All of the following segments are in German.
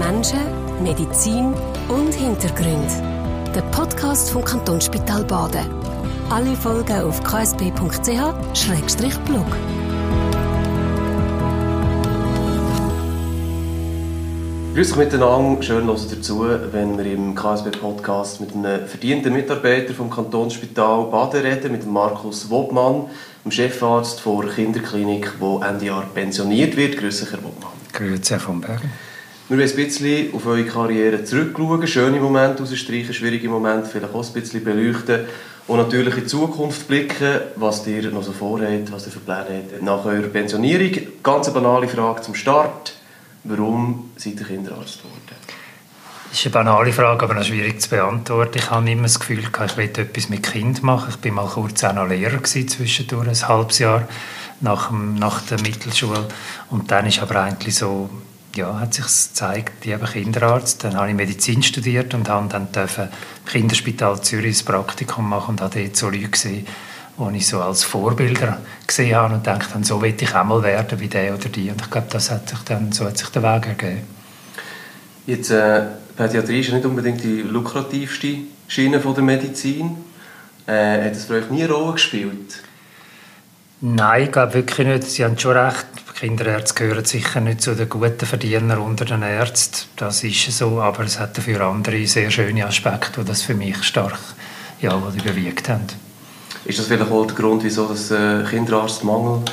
Menschen, Medizin und Hintergrund. Der Podcast vom Kantonsspital Baden. Alle Folgen auf ksp.ch-blog. Grüß euch miteinander, schön hören dazu, wenn wir im KSB-Podcast mit einem verdienten Mitarbeiter vom Kantonsspital Baden reden, mit Markus Wobmann, dem Chefarzt der Kinderklinik, der Ende Jahr pensioniert wird. Grüß euch, Herr Wobmann. Grüezi, Herr von Bergen. Wir wollen ein bisschen auf eure Karriere zurückschauen, schöne Momente rausstreichen, schwierige Momente vielleicht auch ein bisschen beleuchten und natürlich in die Zukunft blicken, was ihr noch so vorhabt, was ihr für Pläne habt nach eurer Pensionierung. Ganz eine banale Frage zum Start. Warum seid ihr Kinderarzt geworden? Das ist eine banale Frage, aber noch schwierig zu beantworten. Ich habe immer das Gefühl, ich will etwas mit Kind machen. Ich war mal kurz auch noch Lehrer zwischendurch, ein halbes Jahr nach, nach der Mittelschule. Und dann ist aber eigentlich so, ja, hat sich gezeigt, ich bin Kinderarzt. Dann habe ich Medizin studiert und habe dann dürfen im Kinderspital Zürich das Praktikum machen und habe dort so Leute gesehen, die ich so als Vorbilder gesehen habe und dachte, so will ich auch mal werden wie der oder die. Und ich glaube, das hat sich dann, so hat sich der Weg ergeben. Jetzt, äh, Pädiatrie ist ja nicht unbedingt die lukrativste Schiene von der Medizin. Äh, hat das für euch nie eine Rolle gespielt? Nein, ich glaube wirklich nicht. Sie haben schon recht. Kinderärzte gehören sicher nicht zu den guten Verdienern unter den Ärzten. Das ist so. Aber es hat dafür andere sehr schöne Aspekte, die das für mich stark ja, überwiegt haben. Ist das vielleicht auch der Grund, wieso das äh, Kinderarztmangel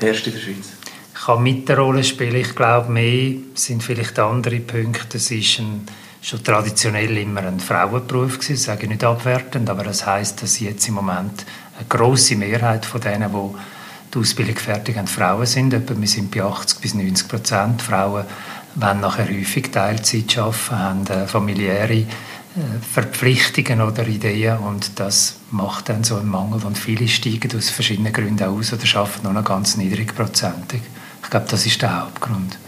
herrscht in der Schweiz? Kann mit der Rolle spielen. Ich glaube, mehr sind vielleicht andere Punkte. Es ist ein, schon traditionell immer ein Frauenberuf gewesen, das sage ich nicht abwertend, aber das heißt, dass jetzt im Moment eine große Mehrheit von denen, die die Ausbildung fertig haben, Frauen sind. wir sind bei 80 bis 90 Prozent. Frauen wollen nachher häufig Teilzeit arbeiten, haben äh, familiäre Verpflichtungen oder Ideen und das macht dann so einen Mangel und viele steigen aus verschiedenen Gründen aus oder arbeiten nur noch ganz niedrigprozentig. Ich glaube, das ist der Hauptgrund.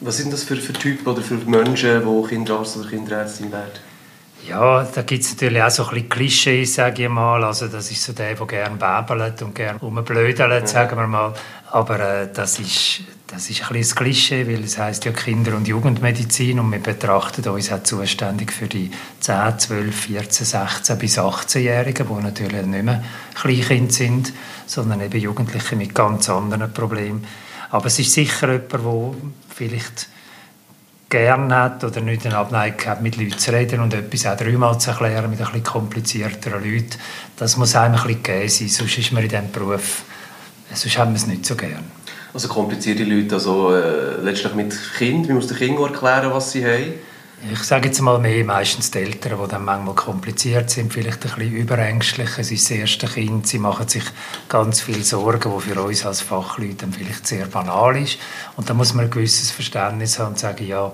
Was sind das für, für Typen oder für Menschen, die Kinderarzt oder Kinderärztin werden? Ja, da gibt es natürlich auch so ein bisschen Klischees, sage ich mal. Also das ist so der, der gerne bäbelt und gerne rumblödelt, sagen wir mal. Aber äh, das, ist, das ist ein bisschen ein Klischee, weil es heißt ja Kinder- und Jugendmedizin und wir betrachten uns auch zuständig für die 10, 12, 14, 16 bis 18-Jährigen, die natürlich nicht mehr Kleinkind sind, sondern eben Jugendliche mit ganz anderen Problemen. Aber es ist sicher jemand, der vielleicht gerne hat oder nicht eine Abneigung hat, mit Leuten zu reden und etwas auch dreimal zu erklären mit ein bisschen komplizierteren Leuten. Das muss einem ein bisschen gegeben sein, sonst ist man in diesem Beruf, sonst haben wir es nicht so gern. Also komplizierte Leute, also äh, letztlich mit Kind, wie muss der Kind erklären, was sie haben? Ich sage jetzt mal mehr, meistens die Eltern, die dann manchmal kompliziert sind, vielleicht ein bisschen überängstlich. Es ist das erste Kind, sie machen sich ganz viele Sorgen, die für uns als Fachleute dann vielleicht sehr banal ist. Und da muss man ein gewisses Verständnis haben und sagen, ja,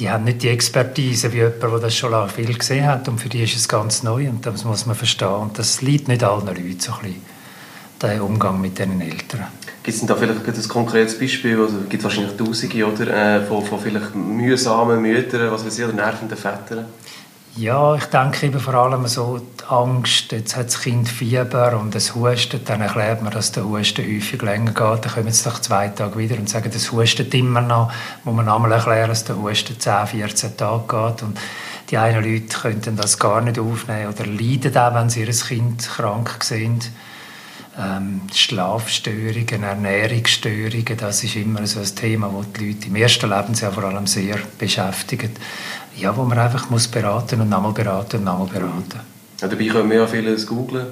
die haben nicht die Expertise wie jemand, der das schon viel gesehen hat und für die ist es ganz neu und das muss man verstehen. Und das liegt nicht allen Leuten so ein bisschen, der Umgang mit diesen Eltern. Gibt es da vielleicht ein konkretes Beispiel? Also, es gibt wahrscheinlich Tausende oder, äh, von, von vielleicht mühsamen Müttern, was weiß ich, oder nervenden Vätern? Ja, ich denke eben vor allem so die Angst, jetzt hat das Kind Fieber und es hustet, dann erklärt man, dass der Husten häufig länger geht, dann kommen sie nach zwei Tagen wieder und sagen, das hustet immer noch, muss man einmal erklären, dass der Husten 10, 14 Tage geht. Und die einen Leute könnten das gar nicht aufnehmen oder leiden auch, wenn sie ihr Kind krank sind ähm, Schlafstörungen, Ernährungsstörungen, das ist immer so ein Thema, das die Leute im ersten Lebensjahr vor allem sehr beschäftigt. Ja, wo man einfach muss beraten und nochmal beraten und nochmal beraten. Ja, dabei können wir ja vieles googeln.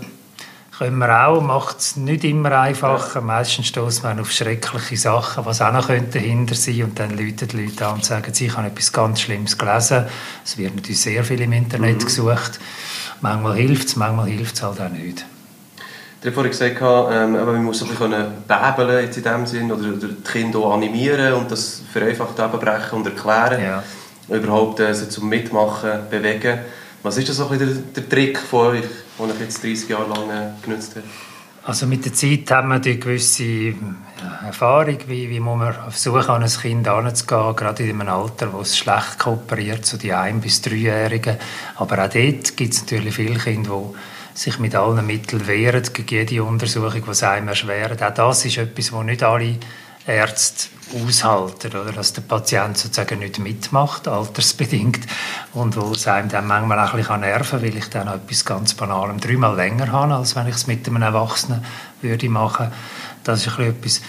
Können wir auch, macht es nicht immer einfacher. Ja. Meistens stoßen man auf schreckliche Sachen, was auch noch dahinter sein könnte. Und dann läuten die Leute an und sagen, sie haben etwas ganz Schlimmes gelesen. Es wird natürlich sehr viel im Internet mhm. gesucht. Manchmal hilft es, manchmal hilft es halt auch nicht. Du hast vorhin gesagt, ähm, man muss ein bisschen bäbeln jetzt in dem Sinn oder, oder die Kinder animieren und das vereinfacht brechen und erklären. Ja. Überhaupt äh, sie zum Mitmachen bewegen. Was ist das so ein der, der Trick von euch, den ich jetzt 30 Jahre lang äh, genutzt habe? Also mit der Zeit haben wir eine gewisse Erfahrung, wie, wie muss man versuchen, an ein Kind heranzugehen, gerade in einem Alter, wo es schlecht kooperiert, so die 1- bis 3-Jährigen. Aber auch dort gibt es natürlich viele Kinder, die sich mit allen Mitteln wehren gegen jede Untersuchung, die einem erschwert. Auch das ist etwas, wo nicht alle Ärzte aushalten, oder? dass der Patient sozusagen nicht mitmacht, altersbedingt, und wo einem dann manchmal auch ein bisschen nerven weil ich dann etwas ganz Banalem dreimal länger habe, als wenn ich es mit einem Erwachsenen würde machen. Das ist ein etwas,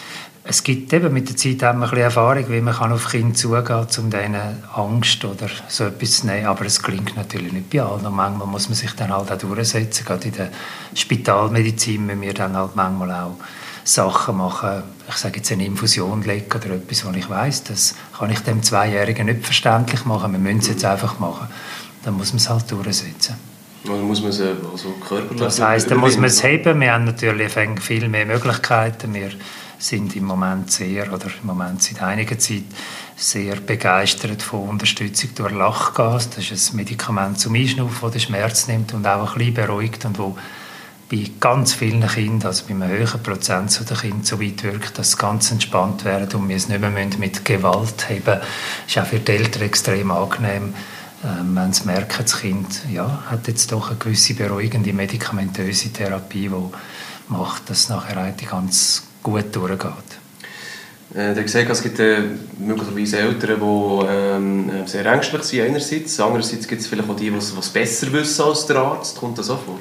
es gibt eben mit der Zeit auch ein bisschen Erfahrung, wie man auf Kinder zugehen kann, um denen Angst oder so etwas zu nehmen. Aber es klingt natürlich nicht bei allen. Und manchmal muss man sich dann halt auch durchsetzen. Gerade in der Spitalmedizin müssen wir dann halt manchmal auch Sachen machen, ich sage jetzt eine Infusion legen oder etwas, wo ich weiß, das kann ich dem Zweijährigen nicht verständlich machen, wir müssen es jetzt einfach machen. Dann muss man es halt durchsetzen. Oder muss man es also körperlich Das heisst, dann muss man es heben. Wir haben natürlich viel mehr Möglichkeiten. Wir sind im Moment sehr, oder im Moment seit einiger Zeit, sehr begeistert von Unterstützung durch Lachgas. Das ist ein Medikament zum Einschnaufen, das den Schmerz nimmt und auch ein bisschen beruhigt und wo bei ganz vielen Kindern, also bei einem höheren Prozent der Kinder so weit wirkt, dass sie ganz entspannt werden und wir es nicht mehr mit Gewalt haben. Das ist auch für die Eltern extrem angenehm, ähm, wenn sie merken, das Kind ja, hat jetzt doch eine gewisse beruhigende medikamentöse Therapie, die macht, dass nachher eigentlich ganz gut durchgeht. Äh, du gesagt, es gibt äh, möglicherweise Eltern, die ähm, sehr ängstlich sind einerseits, andererseits gibt es vielleicht auch die, die es besser wissen als der Arzt. Kommt das auch vor?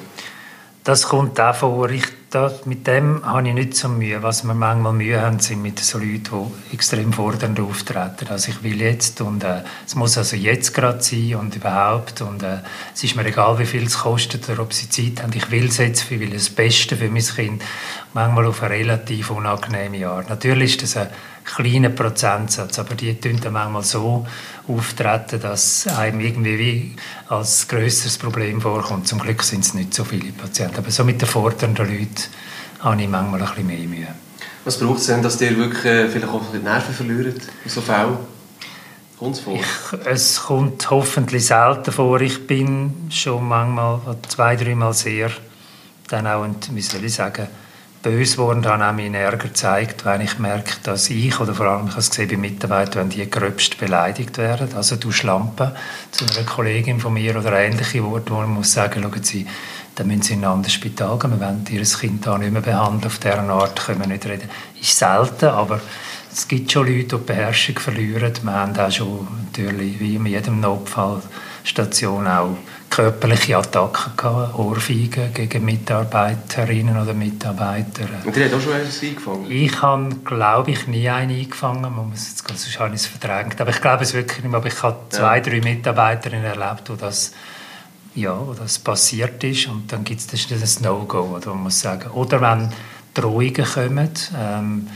Das kommt auch vor. Ich, das, mit dem habe ich nicht so Mühe. Was wir manchmal Mühe haben, sind mit so Leuten, die extrem fordernd auftreten. Also ich will jetzt und äh, es muss also jetzt gerade sein und überhaupt und äh, es ist mir egal, wie viel es kostet oder ob sie Zeit haben. Ich will es jetzt, ich will das Beste für mein Kind. Manchmal auf eine relativ unangenehme Art. Natürlich ist das ein kleiner Prozentsatz, aber die tun dann manchmal so auftreten, dass einem irgendwie wie als grösseres Problem vorkommt. Zum Glück sind es nicht so viele Patienten. Aber so mit den fordernden Leuten habe ich manchmal ein bisschen mehr Mühe. Was braucht es denn, dass ihr wirklich äh, vielleicht auch die Nerven verliert in so Fällen? Ich, es kommt hoffentlich selten vor. Ich bin schon manchmal, zwei, dreimal sehr, dann auch, wie soll ich sagen, böse geworden und habe auch meinen Ärger gezeigt, wenn ich merke, dass ich, oder vor allem ich habe es gesehen bei Mitarbeitern, wenn die gröbst beleidigt werden, also du Schlampe, zu einer Kollegin von mir oder ähnliche Worte, wo man muss sagen, schauen Sie, dann müssen Sie in ein anderes Spital gehen, wir wollen Ihr Kind da nicht mehr behandeln, auf dieser Art können wir nicht reden. Ist selten, aber es gibt schon Leute, die Beherrschung verlieren. Wir haben auch schon natürlich, wie in jedem Notfallstation, auch körperliche Attacken gehabt, Ohrfeigen gegen Mitarbeiterinnen oder Mitarbeiter. Und die hat auch schon eines eingefangen? Ich habe, glaube ich, nie einen eingefangen. Man muss jetzt, sonst habe ich es verdrängt. Aber ich glaube es wirklich nicht mehr. Aber ich habe zwei, drei Mitarbeiterinnen erlebt, wo das, ja, wo das passiert ist. Und dann gibt es das No-Go, oder man muss sagen. Oder wenn Drohungen kommen, ähm,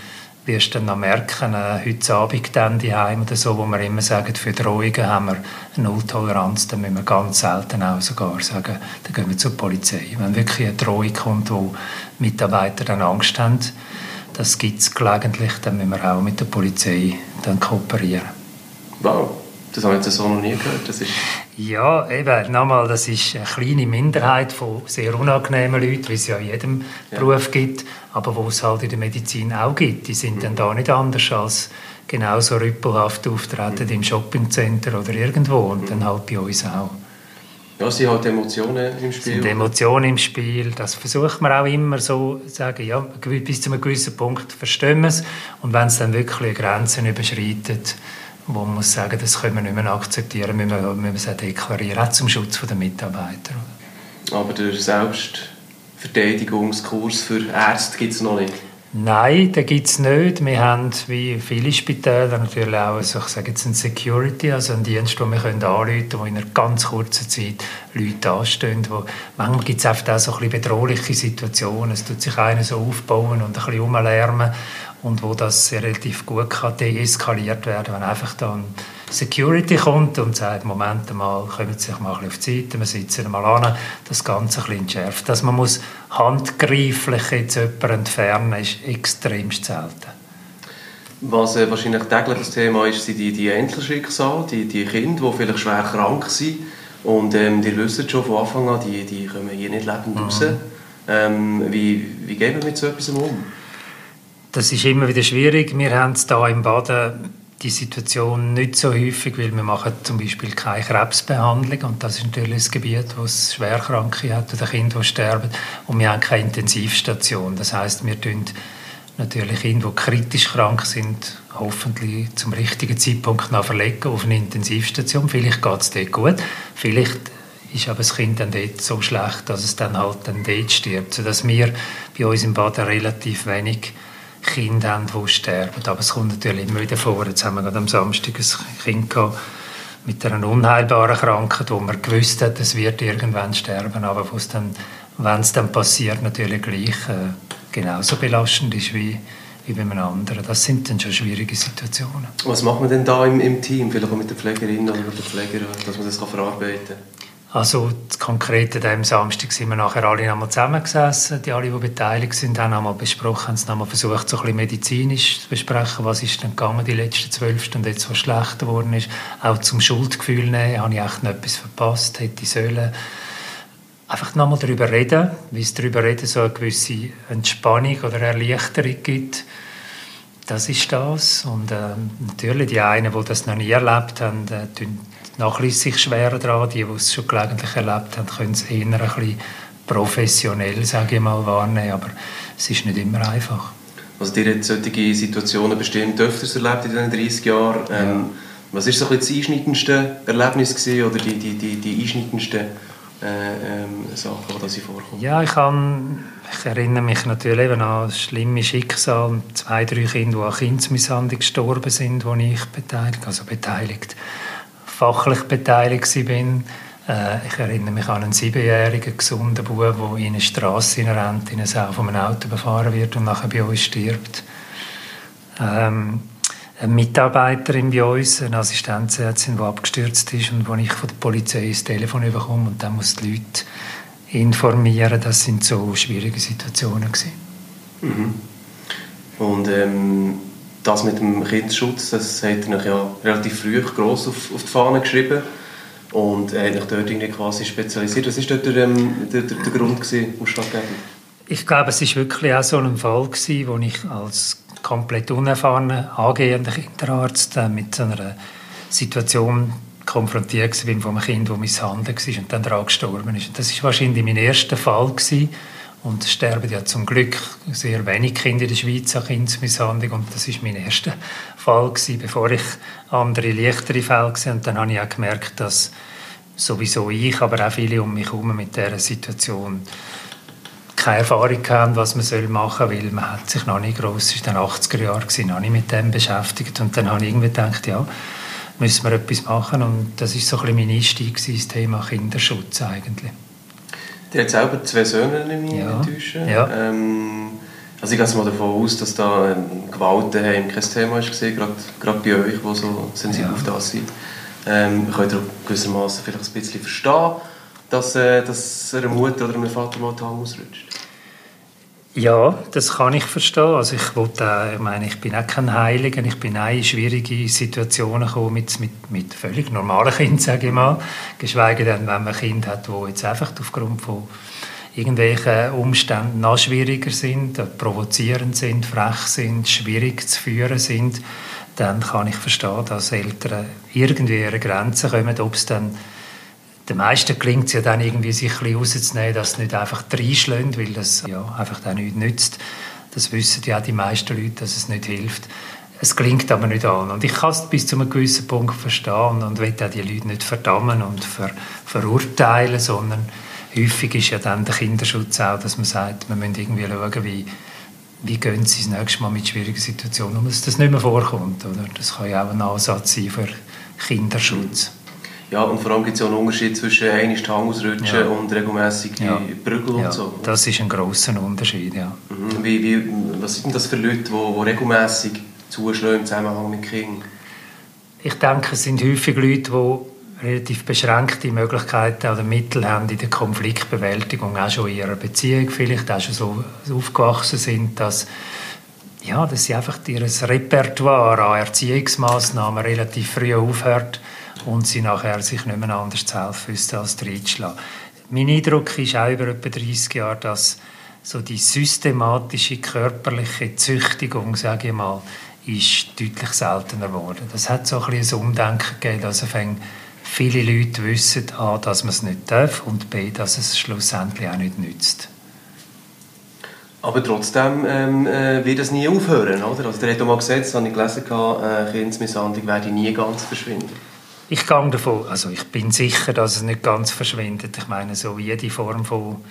wirst dann noch merken, äh, heute Abend dann die Heim oder so, wo wir immer sagen, für Drohungen haben wir eine Nulltoleranz, dann müssen wir ganz selten auch sogar sagen, dann gehen wir zur Polizei. Wenn wirklich eine Drohung kommt, wo Mitarbeiter dann Angst haben, das gibt es gelegentlich, dann müssen wir auch mit der Polizei dann kooperieren. Wow. Das habe ich jetzt so noch nie gehört. Das ist ja, eben, nochmal, das ist eine kleine Minderheit von sehr unangenehmen Leuten, wie es ja in jedem ja. Beruf gibt, aber wo es halt in der Medizin auch gibt. Die sind mhm. dann da nicht anders als genauso rüppelhaft auftreten mhm. im Shoppingcenter oder irgendwo und mhm. dann halt bei uns auch. Ja, sind halt Emotionen im Spiel. sind Emotionen im Spiel. Das versucht man auch immer so zu sagen, ja, bis zu einem gewissen Punkt verstehen wir es. Und wenn es dann wirklich Grenzen überschreitet, wo man muss sagen, das können wir nicht mehr akzeptieren, müssen wir, müssen wir es auch deklarieren, auch zum Schutz der Mitarbeiter. Aber der Selbstverteidigungskurs für Ärzte gibt es noch nicht? Nein, den gibt es nicht. Wir haben, wie viele Spitäler, natürlich auch also ich sage jetzt ein Security, also einen Dienst, den wir können anrufen können, wo in einer ganz kurzen Zeit Leute anstehen. Wo, manchmal gibt es auch so ein bisschen bedrohliche Situationen. Es tut sich einer so aufbauen und ein bisschen rumlärmen und wo das relativ gut kann deeskaliert werden wenn einfach dann Security kommt und sagt, Moment mal, kommen Sie sich mal auf die Seite, wir sitzen mal an, das Ganze ein bisschen entschärft. Dass man muss handgreiflich jetzt jemanden entfernen, ist extremst selten. Was äh, wahrscheinlich täglich das Thema ist, sind die, die Einzelschicksale, die, die Kinder, die vielleicht schwer krank sind. Und ähm, die wissen schon von Anfang an, die, die kommen hier nicht lebend mhm. raus. Ähm, wie, wie gehen wir mit so etwas um? Das ist immer wieder schwierig. Wir haben hier im Baden die Situation nicht so häufig, weil wir machen zum Beispiel keine Krebsbehandlung und das ist natürlich ein Gebiet, wo es Schwerkranke hat oder Kinder, die sterben und wir haben keine Intensivstation. Das heißt, wir tun natürlich Kinder, die kritisch krank sind, hoffentlich zum richtigen Zeitpunkt noch verlegen auf eine Intensivstation. Vielleicht geht es dort gut, vielleicht ist aber das Kind dann dort so schlecht, dass es dann halt dann dort stirbt. Sodass wir bei uns im Baden relativ wenig Kinder haben, die sterben. Aber es kommt natürlich immer wieder vor. Jetzt haben wir gerade am Samstag ein Kind gehabt, mit einer unheilbaren Krankheit, wo man gewusst hat, es wird irgendwann sterben, aber wenn es dann passiert, natürlich gleich äh, genauso belastend ist wie, wie bei einem anderen. Das sind dann schon schwierige Situationen. Was macht man denn da im, im Team, vielleicht auch mit der Pflegerin oder mit dem dass man das kann verarbeiten kann? Also konkret an diesem Samstag sind wir nachher alle einmal zusammengesessen. Die alle, die beteiligt sind, haben einmal besprochen, haben es nochmal versucht, so ein bisschen medizinisch zu besprechen, was ist denn gegangen die letzten zwölf Stunden, jetzt was schlechter geworden ist. Auch zum Schuldgefühl nehmen, habe ich echt noch etwas verpasst, hätte ich sollen. Einfach nochmal darüber reden, wie es darüber reden so eine gewisse Entspannung oder Erleichterung gibt. Das ist das. Und äh, natürlich die einen, die das noch nie erlebt haben, äh, nachlässt sich schwerer daran. Die, die es schon gelegentlich erlebt haben, können es eher ein bisschen professionell, sage ich mal, wahrnehmen. Aber es ist nicht immer einfach. Also ihr habt solche Situationen bestimmt öfters erlebt in diesen 30 Jahren. Ähm. Was war so das einschneidendste Erlebnis gewesen, oder die, die, die, die einschneidendsten äh, ähm, Sachen, die Sie vorkommen? Ja, ich, kann, ich erinnere mich natürlich eben an schlimme Schicksal. Zwei, drei Kinder, die an Kindsmisshandlung gestorben sind, wo ich beteiligt, also beteiligt fachlich beteiligt bin. Äh, ich erinnere mich an einen siebenjährigen gesunden Bub, der in eine Straße rennt, in eine Sau von einem Auto befahren wird und nachher bei uns stirbt. Ähm, eine Mitarbeiterin bei uns, eine Assistenzärztin, die abgestürzt ist und wo ich von der Polizei das Telefon bekomme und dann muss die Leute informieren. Das sind so schwierige Situationen. Mhm. Und ähm, das mit dem Kindesschutz, das hat er ja relativ früh gross auf, auf die Fahne geschrieben und er hat sich dort irgendwie quasi spezialisiert. Was war dort der, ähm, der, der, der Grund, ausschlaggebend? Ich glaube, es war wirklich auch so ein Fall, gewesen, wo ich als komplett unerfahrener, angehender Kinderarzt äh, mit so einer Situation konfrontiert war von einem Kind, das misshandelt war und dann daran gestorben ist. Und das war wahrscheinlich mein erster Fall, gewesen, und es sterben ja zum Glück sehr wenig Kinder in der Schweiz an Kindsmisshandlung. Und das war mein erster Fall, gewesen, bevor ich andere, leichtere Fälle gesehen Und dann habe ich auch gemerkt, dass sowieso ich, aber auch viele um mich herum mit dieser Situation keine Erfahrung haben, was man machen soll, weil man hat sich noch nicht gross, es war dann 80er Jahre, noch nicht mit dem beschäftigt. Und dann habe ich irgendwie gedacht, ja, müssen wir etwas machen. Und das war so ein bisschen mein Einstieg, das Thema Kinderschutz eigentlich. Die hat selber zwei Söhne, in mich ja. enttäuschen. Ja. Ähm, also ich gehe mal davon aus, dass da ähm, Gewalt daheim kein Thema ist, gerade, gerade bei euch, die so sensibel ja. auf das sind. Ähm, könnt ihr gewissermaßen vielleicht ein bisschen verstehen, dass, äh, dass einer Mutter oder einem Vater mal die Hand ausrutscht? Ja, das kann ich verstehen. Also ich, wollte, ich meine, ich bin auch kein Heiliger. Ich bin auch in schwierige Situationen gekommen mit, mit, mit völlig normalen Kindern, sage ich mal. Geschweige denn, wenn man ein Kind hat, das jetzt einfach aufgrund von irgendwelchen Umständen noch schwieriger sind, provozierend sind, frech sind, schwierig zu führen sind, dann kann ich verstehen, dass Eltern irgendwie ihre Grenzen kommen, ob es dann den meisten gelingt es ja dann irgendwie, sich ein bisschen rauszunehmen, dass es nicht einfach reinschlägt, weil das ja, einfach dann nichts nützt. Das wissen ja auch die meisten Leute, dass es nicht hilft. Es klingt aber nicht an. Und ich kann es bis zu einem gewissen Punkt verstehen und will auch die Leute nicht verdammen und ver verurteilen, sondern häufig ist ja dann der Kinderschutz auch, dass man sagt, wir müssen irgendwie schauen, wie, wie gehen sie das nächste Mal mit schwierigen Situationen um, dass das nicht mehr vorkommt. Oder? Das kann ja auch ein Ansatz sein für Kinderschutz. Ja, und vor allem gibt es ja einen Unterschied zwischen einmal die Hand ausrutschen ja. und regelmäßig ja. Prügel ja. und so. Das ist ein grosser Unterschied, ja. Mhm. Wie, wie, was sind das für Leute, die, die regelmäßig zuschlagen im Zusammenhang mit Kindern? Ich denke, es sind häufig Leute, die relativ beschränkte Möglichkeiten oder Mittel haben in der Konfliktbewältigung, auch schon in ihrer Beziehung vielleicht, auch schon so aufgewachsen sind, dass ja, dass sie einfach ihr Repertoire an Erziehungsmaßnahmen relativ früh aufhört und sie nachher sich nicht mehr anders zu helfen wüssten, als reinzuschlagen. Mein Eindruck ist auch über etwa 30 Jahre, dass so die systematische körperliche Züchtigung, sage ich mal, ist deutlich seltener geworden. Das hat so ein, bisschen ein Umdenken gegeben, dass viele Leute wissen, A, dass man es nicht darf und B, dass es schlussendlich auch nicht nützt. Aber trotzdem ähm, äh, wird das nie aufhören, oder? Also der hat auch mal gesagt, das habe ich gelesen, äh, Kindsmisshandlung werde nie ganz verschwinden. Ich gehe davon, also ich bin sicher, dass es nicht ganz verschwindet. Ich meine, so jede Form von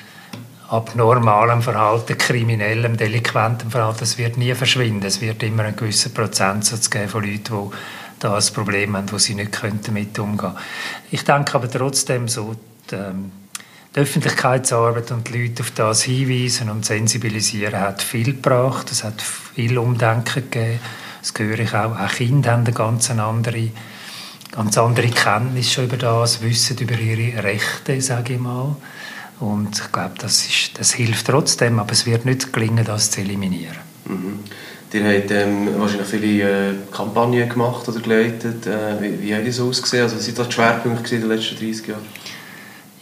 abnormalem Verhalten, kriminellem, delinquentem Verhalten, das wird nie verschwinden. Es wird immer einen gewissen Prozentsatz geben von Leuten, die da ein Problem haben, wo sie nicht damit umgehen können. Ich denke aber trotzdem so, die, ähm, die Öffentlichkeitsarbeit und die Leute auf das hinweisen und sensibilisieren hat viel gebracht. Es hat viel Umdenken gegeben. Das höre ich auch. Auch Kinder haben eine ganz andere, ganz andere Kenntnis schon über das, wissen über ihre Rechte, sage ich mal. Und ich glaube, das, ist, das hilft trotzdem, aber es wird nicht gelingen, das zu eliminieren. Mhm. Ihr habt ähm, wahrscheinlich viele äh, Kampagnen gemacht oder geleitet. Äh, wie, wie hat das ausgesehen? Also, was waren die Schwerpunkte in den letzten 30 Jahren?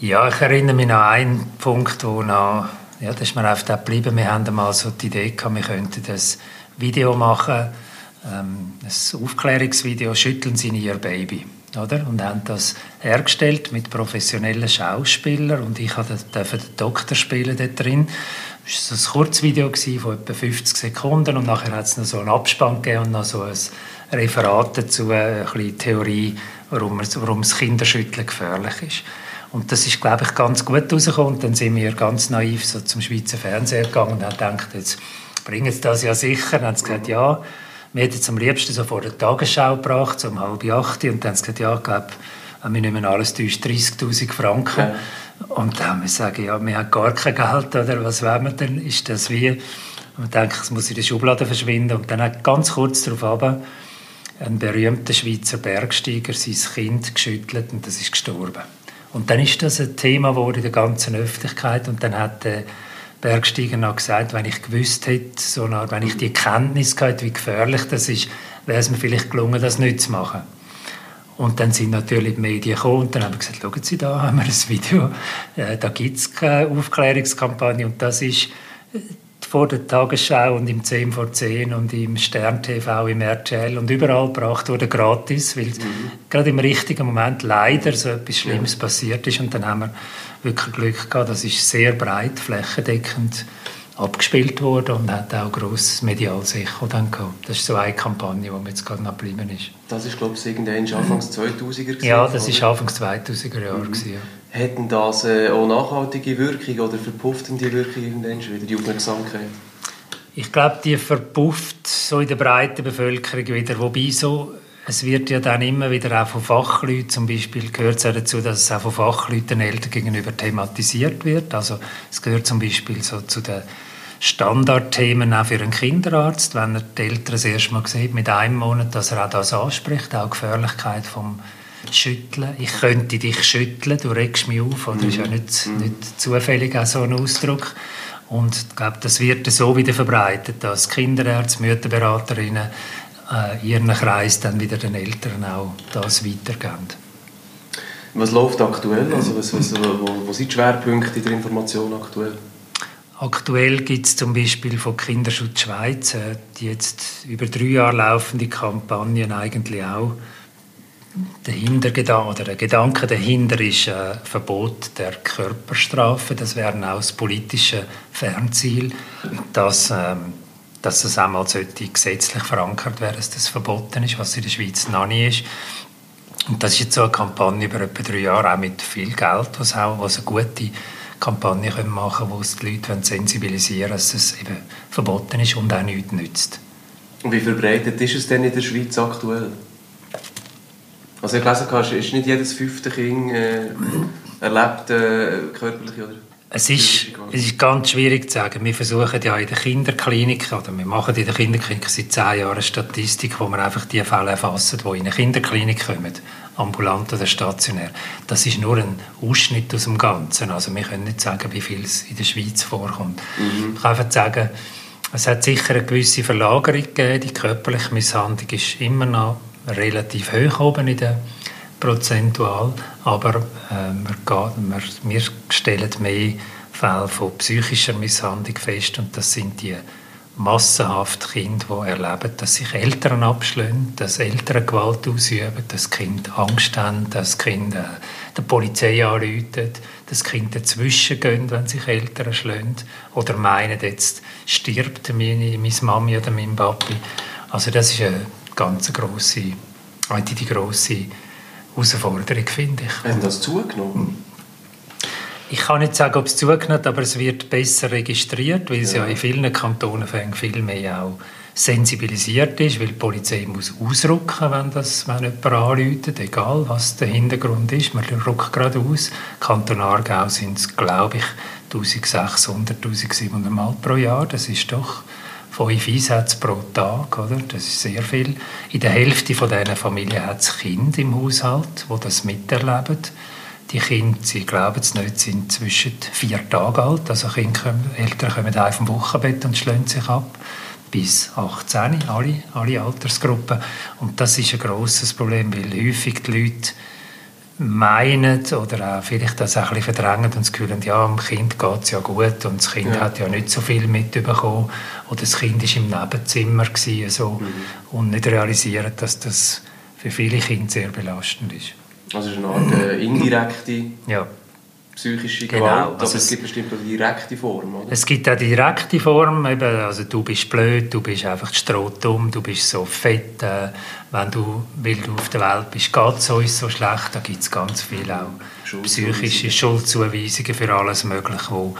Ja, ich erinnere mich an einen Punkt, wo noch, ja, das ist mir auf der geblieben. Wir haben mal so die Idee gehabt, wir könnten das Video machen, ähm, ein Aufklärungsvideo «Schütteln Sie Ihr Baby» oder? und haben das hergestellt mit professionellen Schauspielern und ich durfte den Doktor spielen dort drin. Das war ein Kurzvideo von etwa 50 Sekunden und nachher hat es noch so einen Abspann gegeben und noch so ein Referat dazu, eine Theorie, warum, warum das Kinderschütteln gefährlich ist. Und das ist, glaube ich, ganz gut rausgekommen. Und dann sind wir ganz naiv so zum Schweizer Fernseher gegangen und haben gedacht, jetzt bringen sie das ja sicher. Dann haben sie gesagt, ja, wir hätten es am liebsten so vor der Tagesschau gebracht, um halb acht. Und dann haben sie gesagt, ja, ich glaube, wir nehmen alles durch 30'000 Franken. Ja. Und dann haben wir gesagt, ja, wir haben gar kein Geld, oder was wollen wir denn? Ist das wie... Und ich denke, es muss in der Schublade verschwinden. Und dann hat ganz kurz darauf aber ein berühmter Schweizer Bergsteiger sein Kind geschüttelt und das ist gestorben. Und dann ist das ein Thema geworden in der ganzen Öffentlichkeit und dann hat der Bergsteiger noch gesagt, wenn ich gewusst hätte, so eine, wenn ich die Kenntnis gehabt wie gefährlich das ist, wäre es mir vielleicht gelungen, das nicht zu machen. Und dann sind natürlich die Medien gekommen und dann haben wir gesagt, schauen Sie, da haben wir ein Video, äh, da gibt es keine Aufklärungskampagne und das ist vor der Tagesschau und im 10 vor 10 und im Stern TV, im RTL und überall gebracht wurde gratis, weil mhm. gerade im richtigen Moment leider so etwas Schlimmes ja. passiert ist und dann haben wir wirklich Glück gehabt, das ist sehr breit, flächendeckend abgespielt worden und hat auch grosses mediales Echo dann gehabt. Das ist so eine Kampagne, die mir jetzt gerade noch geblieben ist. Das ist, glaube ich, irgendwann Anfangs 2000er gewesen, Ja, das war Anfangs 2000er Jahre. Mhm. Gewesen, ja. Hätten das äh, auch nachhaltige Wirkung oder verpufft die Wirkung irgendwann wieder, die Aufmerksamkeit? Ich glaube, die verpufft so in der breiten Bevölkerung wieder. Wobei so, es wird ja dann immer wieder auch von Fachleuten, zum Beispiel gehört es auch dazu, dass es auch von Fachleuten Eltern gegenüber thematisiert wird. Also es gehört zum Beispiel so zu den Standardthemen auch für einen Kinderarzt, wenn er die Eltern das erste Mal sieht, mit einem Monat, dass er auch das anspricht, auch die Gefährlichkeit vom schütteln. Ich könnte dich schütteln, du regst mich auf. Oder? Das ist ja nicht, mhm. nicht zufällig auch so ein Ausdruck. Und ich glaube, das wird so wieder verbreitet, dass Kinderärzte, Mütterberaterinnen äh, ihren Kreis dann wieder den Eltern auch das weitergeben. Was läuft aktuell? Also was, was, wo, wo sind die Schwerpunkte der Information aktuell? Aktuell gibt es zum Beispiel von Kinderschutz Schweiz, äh, die jetzt über drei Jahre laufende Kampagnen eigentlich auch der Hintergedanke oder der Gedanke dahinter ist ein Verbot der Körperstrafe. Das wäre auch das politische Fernziel, dass, ähm, dass das einmal sollte gesetzlich verankert werden, dass das verboten ist, was in der Schweiz noch nicht ist. Und das ist jetzt so eine Kampagne über etwa drei Jahre, auch mit viel Geld, was auch was eine gute Kampagne können machen können, wo die Leute sensibilisieren dass es eben verboten ist und auch nichts nützt. Und wie verbreitet ist es denn in der Schweiz aktuell? Also ich gelesen habe, ist nicht jedes fünfte Kind äh, erlebt äh, körperlich oder? Es ist, es ist ganz schwierig zu sagen. Wir versuchen ja in der Kinderklinik, oder wir machen in der Kinderklinik seit zehn Jahren eine Statistik, wo wir einfach die Fälle erfassen, die in eine Kinderklinik kommen, ambulant oder stationär. Das ist nur ein Ausschnitt aus dem Ganzen. Also wir können nicht sagen, wie viel es in der Schweiz vorkommt. Mhm. Ich kann einfach sagen, es hat sicher eine gewisse Verlagerung gegeben. Die körperliche Misshandlung ist immer noch relativ hoch oben in der prozentual, aber äh, wir, wir, stellen mehr Fälle von psychischer Misshandlung fest und das sind die massenhaft Kinder, die erleben, dass sich Eltern abschlagen, dass Eltern Gewalt ausüben, dass Kinder Angst haben, dass Kinder äh, der Polizei anrufen, dass Kinder dazwischen gehen, wenn sich Eltern schlagen oder meinen, jetzt stirbt meine, meine Mami oder mein Papi. Also das ist eine ganz grosse, eigentlich die grosse Herausforderung, finde ich. Haben das zugenommen? Ich kann nicht sagen, ob es zugenommen hat, aber es wird besser registriert, weil es ja, ja in vielen Kantonen viel mehr auch sensibilisiert ist, weil die Polizei muss ausrücken, wenn, das, wenn jemand anruft, egal was der Hintergrund ist. Man rückt gerade aus. Kanton Aargau sind es, glaube ich, 1600, 1700 Mal pro Jahr. Das ist doch fünf Einsätze pro Tag, oder? Das ist sehr viel. In der Hälfte von diesen Familien hat es Kinder im Haushalt, die das miterleben. Die Kinder, sie glauben es nicht, sind zwischen vier Tage alt. Also Kinder kommen, Eltern kommen auf vom Wochenbett und schlagen sich ab. Bis 18, alle, alle Altersgruppen. Und das ist ein grosses Problem, weil häufig die Leute meinen oder auch vielleicht das auch ein bisschen verdrängen und das Gefühl haben, ja, dem Kind geht es ja gut und das Kind ja. hat ja nicht so viel mitbekommen oder das Kind war im Nebenzimmer gewesen, so, mhm. und nicht realisieren, dass das für viele Kinder sehr belastend ist. Also es ist eine Art äh, indirekte ja. Psychische genau. Gewalt, genau. also es, es gibt bestimmt auch die direkte Form, oder? Es gibt auch die direkte Form, eben, also du bist blöd, du bist einfach strohdumm, du bist so fett, äh, wenn du, weil du auf der Welt bist, geht es uns so schlecht, da gibt es ganz viele auch psychische Schuldzuweisungen für alles Mögliche, wo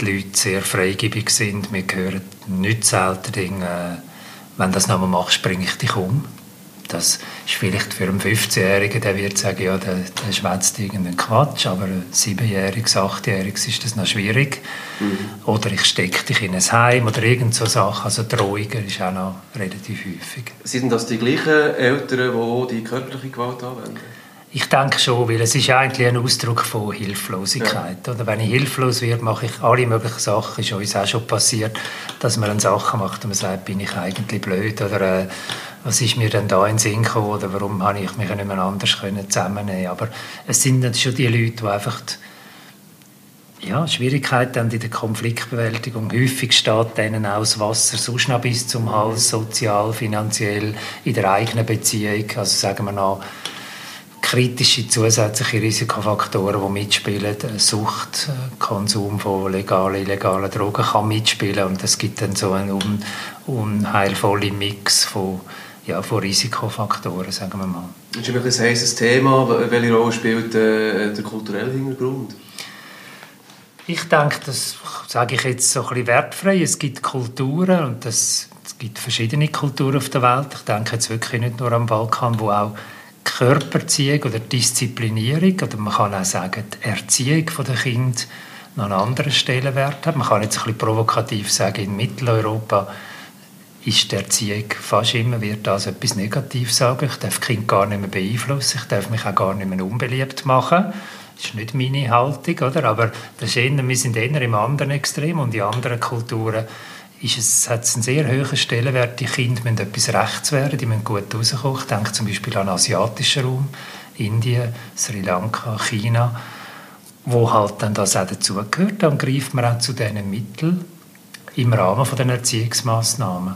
die Leute sehr freigebig sind. Wir hören nicht selten Dinge, äh, wenn du das nochmal machst, bringe ich dich um. Das ist vielleicht für einen 15-Jährigen, der wird sagen, ja, der, der schwätzt irgendeinen Quatsch, aber ein 7-Jähriges, 8-Jähriges ist das noch schwierig. Mhm. Oder ich stecke dich in ein Heim oder irgend so Sachen. Also Drohungen ist auch noch relativ häufig. Sind das die gleichen Eltern, die die körperliche Gewalt anwenden? Ich denke schon, weil es ist eigentlich ein Ausdruck von Hilflosigkeit. Ja. Oder wenn ich hilflos werde, mache ich alle möglichen Sachen. Ist uns auch schon passiert, dass man Sachen macht und man sagt, bin ich eigentlich blöd oder äh, was ist mir denn da in den Sinn gekommen oder warum habe ich mich nicht mehr anders können zusammennehmen Aber es sind dann schon die Leute, die einfach die, ja, Schwierigkeiten haben in der Konfliktbewältigung. Häufig steht denen auch das Wasser sonst noch bis zum Hals, sozial, finanziell, in der eigenen Beziehung. Also sagen wir noch, kritische zusätzliche Risikofaktoren, die mitspielen. Sucht, Konsum von legalen, illegalen Drogen kann mitspielen und es gibt dann so einen un unheilvollen Mix von ja, von Risikofaktoren, sagen wir mal. Das ist ein heißes Thema. Welche Rolle spielt äh, der kulturelle Hintergrund? Ich denke, das sage ich jetzt so ein bisschen wertfrei. Es gibt Kulturen und das, es gibt verschiedene Kulturen auf der Welt. Ich denke jetzt wirklich nicht nur am Balkan, wo auch Körperziehung oder Disziplinierung oder man kann auch sagen, die Erziehung der Kinder noch einen anderen Stellenwert hat. Man kann jetzt ein bisschen provokativ sagen, in Mitteleuropa ist der Erziehung fast immer wird das etwas Negatives sagen. Ich darf Kind gar nicht mehr beeinflussen, ich darf mich auch gar nicht mehr unbeliebt machen. Das ist nicht meine Haltung, oder? aber das ist eher, wir sind eher im anderen Extrem und in anderen Kulturen ist es, hat es einen sehr hohen Stellenwert. Die Kinder müssen etwas rechts werden, die müssen gut rauskommen. Ich denke zum Beispiel an den asiatischen Raum, Indien, Sri Lanka, China, wo halt dann das auch dazugehört. Dann greift man auch zu diesen Mitteln im Rahmen von den Erziehungsmaßnahmen.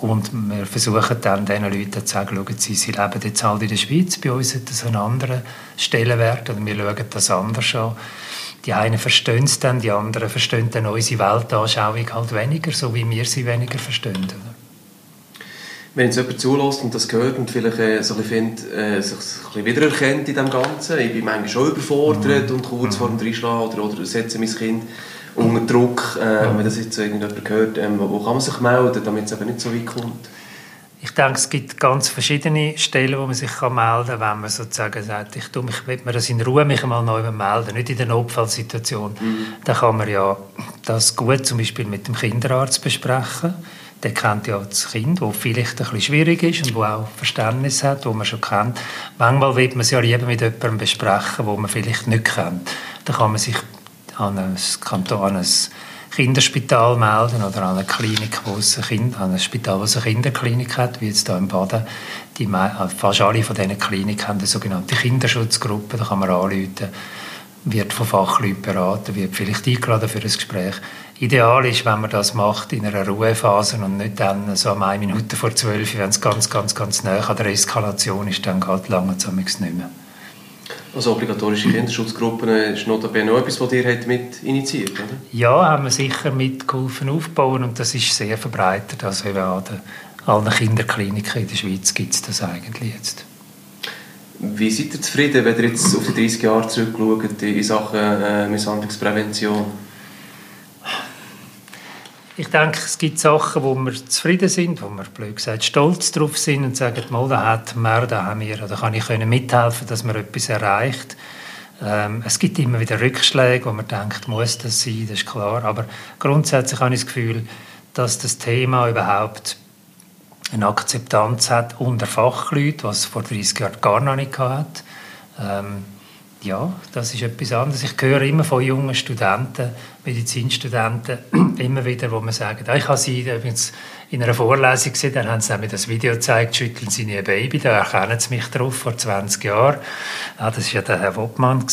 Und wir versuchen dann diesen Leuten zu sagen, schauen Sie, Sie leben jetzt halt in der Schweiz, bei uns hat das einen anderen Stellenwert und wir schauen das anders an. Die einen verstehen es dann, die anderen verstehen dann unsere Weltanschauung halt weniger, so wie wir sie weniger verstehen. Wenn jetzt jemand zulässt und das gehört und vielleicht äh, so ein findet, äh, sich ein bisschen wiedererkennt in dem Ganzen, ich bin manchmal schon überfordert mhm. und kurz mhm. vor dem Dreischlagen oder, oder setze mein Kind unter Druck, äh, wenn das jetzt irgendjemand hört, ähm, wo kann man sich melden, damit es eben nicht so weit kommt? Ich denke, es gibt ganz verschiedene Stellen, wo man sich melden kann, wenn man sozusagen sagt, ich, tue mich, will mir das in Ruhe mich mal neu melden, nicht in der Notfallsituation. Mhm. Dann kann man ja das gut zum Beispiel mit dem Kinderarzt besprechen. Der kennt ja das Kind, das vielleicht ein bisschen schwierig ist und wo auch Verständnis hat, wo man schon kennt. Manchmal will man es ja lieber mit jemandem besprechen, wo man vielleicht nicht kennt. Dann kann man sich an ein, Kanton, an ein Kinderspital melden oder an eine Klinik, wo es ein kind, an ein Spital, wo es eine Kinderklinik hat, wie jetzt hier im Baden. Die, äh, fast alle von diesen Kliniken haben eine sogenannte Kinderschutzgruppe, da kann man anrufen, wird von Fachleuten beraten, wird vielleicht eingeladen für ein Gespräch. Ideal ist, wenn man das macht in einer Ruhephase und nicht dann so um eine Minute vor zwölf, wenn es ganz, ganz, ganz nah an der Eskalation ist, dann geht lange nicht mehr. Also obligatorische Kinderschutzgruppen ist notabene auch etwas, was ihr mit initiiert, oder? Ja, haben wir sicher mitgeholfen aufbauen und das ist sehr verbreitet. Also eben an den, allen Kinderkliniken in der Schweiz gibt es das eigentlich jetzt. Wie seid ihr zufrieden, wenn ihr jetzt auf die 30 Jahre zurückschaut in Sachen äh, Misshandlungsprävention? Ich denke, es gibt Sachen, wo wir zufrieden sind, wo wir blöd gesagt stolz drauf sind und sagen, mal, da hat man, da haben wir, da kann ich mithelfen, dass man etwas erreicht. Ähm, es gibt immer wieder Rückschläge, wo man denkt, muss das sein, das ist klar. Aber grundsätzlich habe ich das Gefühl, dass das Thema überhaupt eine Akzeptanz hat unter Fachleuten, was es vor 30 Jahren gar noch nicht hatte. Ähm, ja, das ist etwas anderes. Ich höre immer von jungen Studenten, Medizinstudenten, immer wieder, wo man sagt, ah, ich habe sie übrigens in einer Vorlesung gesehen, dann haben sie mir das Video gezeigt, schütteln sie ein Baby, da erkennen sie mich drauf, vor 20 Jahren. Ah, das war ja der Herr Woppmann.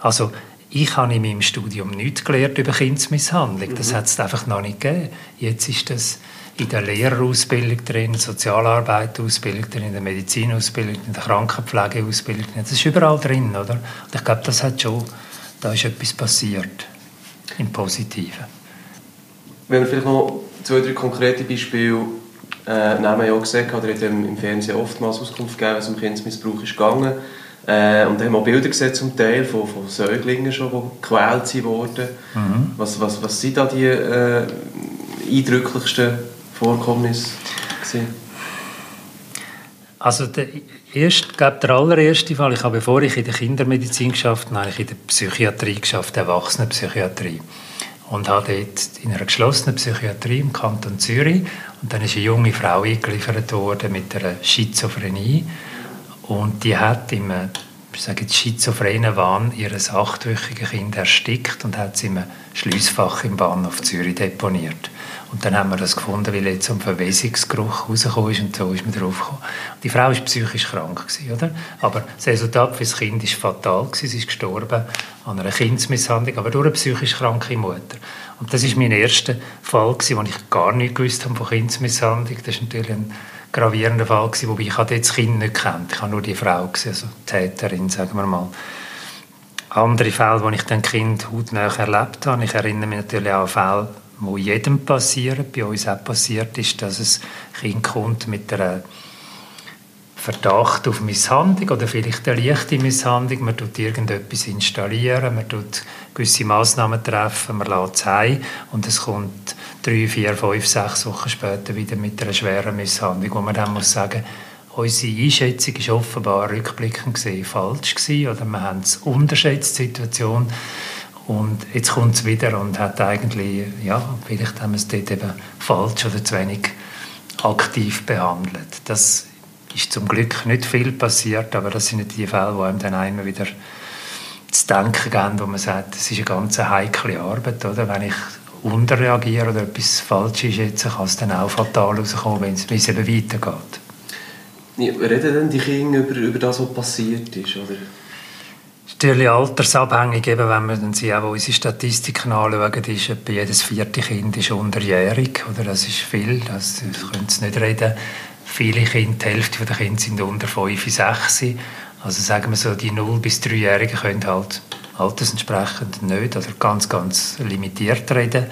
Also, ich habe in meinem Studium nichts gelernt über Kindsmisshandlung. Das mhm. hat es einfach noch nicht gegeben. Jetzt ist das in der Lehrerausbildung drin, Sozialarbeiterausbildung drin, in der Medizinausbildung, in der Krankenpflegeausbildung drin. Das ist überall drin, oder? Und ich glaube, das hat schon, da ist etwas passiert im Positiven. Wenn wir vielleicht noch zwei, drei konkrete Beispiele äh, nehmen, ja gesehen, oder im Fernsehen oftmals Auskunft gegeben, was um Kindesmissbrauch ist gegangen. Äh, und dann haben wir Bilder gesehen zum Teil von, von Säuglingen schon, die gequält wurden. Mhm. Was, was, was sind da die äh, eindrücklichsten Vorkommnisse? Also der, erste, glaube, der allererste Fall, ich habe, bevor ich in der Kindermedizin geschafft habe, habe ich in der Psychiatrie geschafft, Erwachsenenpsychiatrie. Und habe dort in einer geschlossenen Psychiatrie im Kanton Zürich. Und dann ist eine junge Frau eingeliefert worden mit einer Schizophrenie. Und die hat im jetzt, schizophrenen Wahn ihres achtwöchigen Kind erstickt und hat sie im Schliessfach im Bahnhof Zürich deponiert. Und dann haben wir das gefunden, weil jetzt ein Verwesungsgeruch rausgekommen ist und so ist man drauf gekommen. Die Frau war psychisch krank, gewesen, oder? aber das Resultat für das Kind war fatal. Gewesen. Sie ist gestorben an einer Kindsmisshandlung, aber durch eine psychisch kranke Mutter. Und das war mein erster Fall, gewesen, wo ich gar nicht gewusst habe von Kindsmisshandlung. Das ist natürlich ein gravierender Fall gewesen, wobei ich das Kind nicht kennt. Ich habe nur die Frau gesehen, also die Täterin, sagen wir mal. Andere Fälle, wo ich dann Kind hautnah erlebt habe. Ich erinnere mich natürlich auch an Fälle, wo jedem passiert, bei uns auch passiert ist, dass es Kind kommt mit einer Verdacht auf Misshandlung oder vielleicht eine leichte Misshandlung. Man tut irgendetwas installieren, man tut gewisse Massnahmen treffen, man lässt es heim und es kommt drei, vier, fünf, sechs Wochen später wieder mit einer schweren Misshandlung, wo man dann muss sagen, unsere Einschätzung ist offenbar rückblickend gesehen falsch gewesen, oder wir haben es unterschätzt, die Situation und jetzt kommt es wieder und hat eigentlich, ja, vielleicht haben wir es dort eben falsch oder zu wenig aktiv behandelt. Das ist zum Glück nicht viel passiert, aber das sind nicht die Fälle, die einem dann immer wieder zu denken geben, wo man sagt, das ist eine ganz heikle Arbeit, oder? Wenn ich unterreagiere oder etwas falsch ist, jetzt kann es dann auch fatal rauskommen, wenn es eben weitergeht. Ja, reden denn die Kinder über, über das, was passiert ist, oder? natürlich altersabhängig, eben, wenn wir dann sie auch unsere Statistiken anschauen, ist etwa jedes vierte Kind ist unterjährig, oder das ist viel, das, das können Sie nicht reden. Viele Kinder, die Hälfte der Kinder sind unter 5, 6. Also sagen wir so, die 0- bis 3-Jährigen können halt altersentsprechend nicht oder ganz, ganz limitiert reden.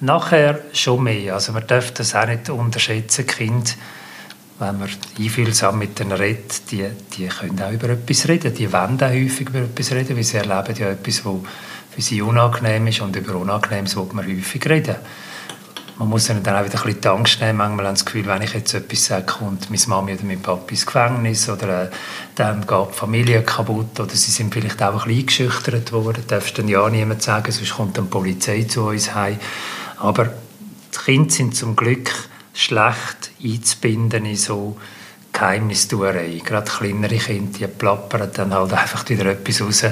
Nachher schon mehr. Also man darf das auch nicht unterschätzen. Kinder wenn man einfühlsam mit denen redet, die, die können auch über etwas reden. Die wollen auch häufig über etwas reden, weil sie erleben ja etwas, was für sie unangenehm ist und über Unangenehmes will man häufig reden. Man muss ihnen dann auch wieder ein bisschen die Angst nehmen. Manchmal haben sie das Gefühl, wenn ich jetzt etwas sage, kommt meine Mami oder mein Papi ins Gefängnis oder äh, dann geht die Familie kaputt oder sie sind vielleicht auch ein bisschen eingeschüchtert worden. Darfst dann ja niemand sagen, sonst kommt dann die Polizei zu uns heim. Aber die Kinder sind zum Glück schlecht einzubinden in so Geheimnistuerei. Gerade kleinere Kinder, die plappern dann halt einfach wieder etwas raus,